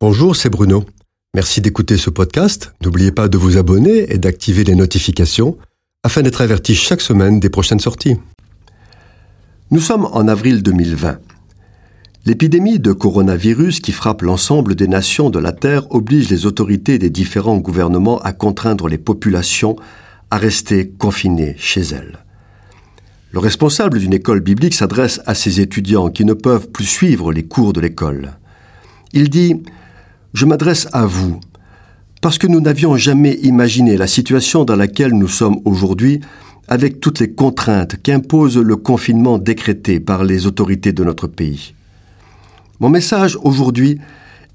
Bonjour, c'est Bruno. Merci d'écouter ce podcast. N'oubliez pas de vous abonner et d'activer les notifications afin d'être averti chaque semaine des prochaines sorties. Nous sommes en avril 2020. L'épidémie de coronavirus qui frappe l'ensemble des nations de la Terre oblige les autorités des différents gouvernements à contraindre les populations à rester confinées chez elles. Le responsable d'une école biblique s'adresse à ses étudiants qui ne peuvent plus suivre les cours de l'école. Il dit je m'adresse à vous, parce que nous n'avions jamais imaginé la situation dans laquelle nous sommes aujourd'hui avec toutes les contraintes qu'impose le confinement décrété par les autorités de notre pays. Mon message aujourd'hui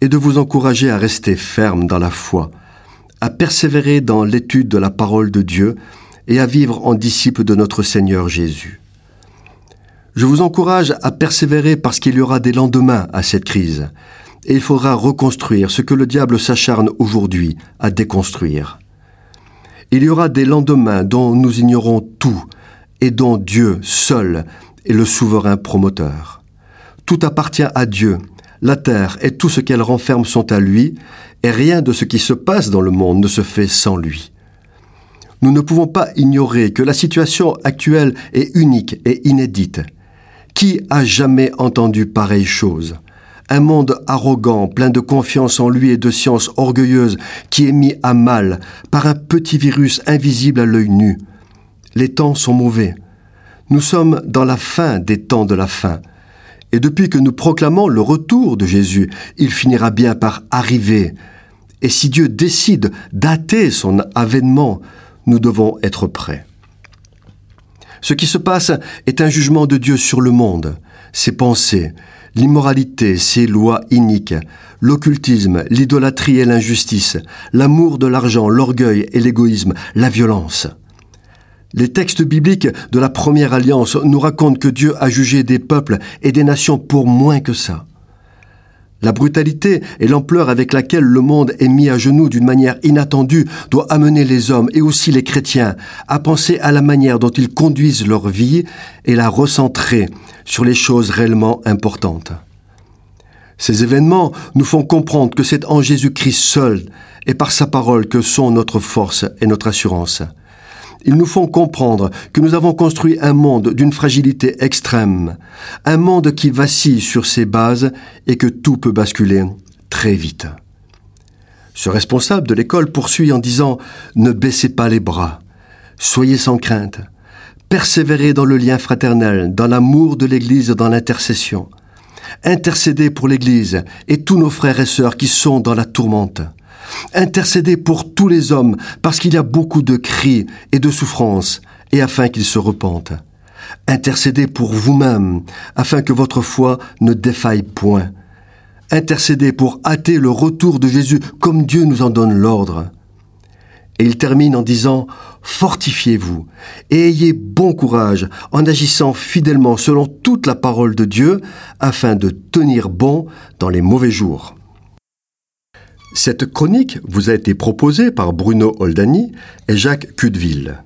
est de vous encourager à rester ferme dans la foi, à persévérer dans l'étude de la parole de Dieu et à vivre en disciple de notre Seigneur Jésus. Je vous encourage à persévérer parce qu'il y aura des lendemains à cette crise, et il faudra reconstruire ce que le diable s'acharne aujourd'hui à déconstruire. Il y aura des lendemains dont nous ignorons tout et dont Dieu seul est le souverain promoteur. Tout appartient à Dieu. La terre et tout ce qu'elle renferme sont à lui, et rien de ce qui se passe dans le monde ne se fait sans lui. Nous ne pouvons pas ignorer que la situation actuelle est unique et inédite. Qui a jamais entendu pareille chose? Un monde arrogant, plein de confiance en lui et de science orgueilleuse, qui est mis à mal par un petit virus invisible à l'œil nu. Les temps sont mauvais. Nous sommes dans la fin des temps de la fin. Et depuis que nous proclamons le retour de Jésus, il finira bien par arriver. Et si Dieu décide dater son avènement, nous devons être prêts. Ce qui se passe est un jugement de Dieu sur le monde, ses pensées, l'immoralité, ses lois iniques, l'occultisme, l'idolâtrie et l'injustice, l'amour de l'argent, l'orgueil et l'égoïsme, la violence. Les textes bibliques de la première alliance nous racontent que Dieu a jugé des peuples et des nations pour moins que ça. La brutalité et l'ampleur avec laquelle le monde est mis à genoux d'une manière inattendue doit amener les hommes et aussi les chrétiens à penser à la manière dont ils conduisent leur vie et la recentrer sur les choses réellement importantes. Ces événements nous font comprendre que c'est en Jésus-Christ seul et par sa parole que sont notre force et notre assurance. Ils nous font comprendre que nous avons construit un monde d'une fragilité extrême, un monde qui vacille sur ses bases et que tout peut basculer très vite. Ce responsable de l'école poursuit en disant ⁇ Ne baissez pas les bras, soyez sans crainte, persévérez dans le lien fraternel, dans l'amour de l'Église, dans l'intercession. Intercédez pour l'Église et tous nos frères et sœurs qui sont dans la tourmente. Intercédez pour tous les hommes, parce qu'il y a beaucoup de cris et de souffrances, et afin qu'ils se repentent. Intercédez pour vous-même, afin que votre foi ne défaille point. Intercédez pour hâter le retour de Jésus comme Dieu nous en donne l'ordre. Il termine en disant, Fortifiez-vous et ayez bon courage en agissant fidèlement selon toute la parole de Dieu, afin de tenir bon dans les mauvais jours. Cette chronique vous a été proposée par Bruno Oldani et Jacques Cudeville.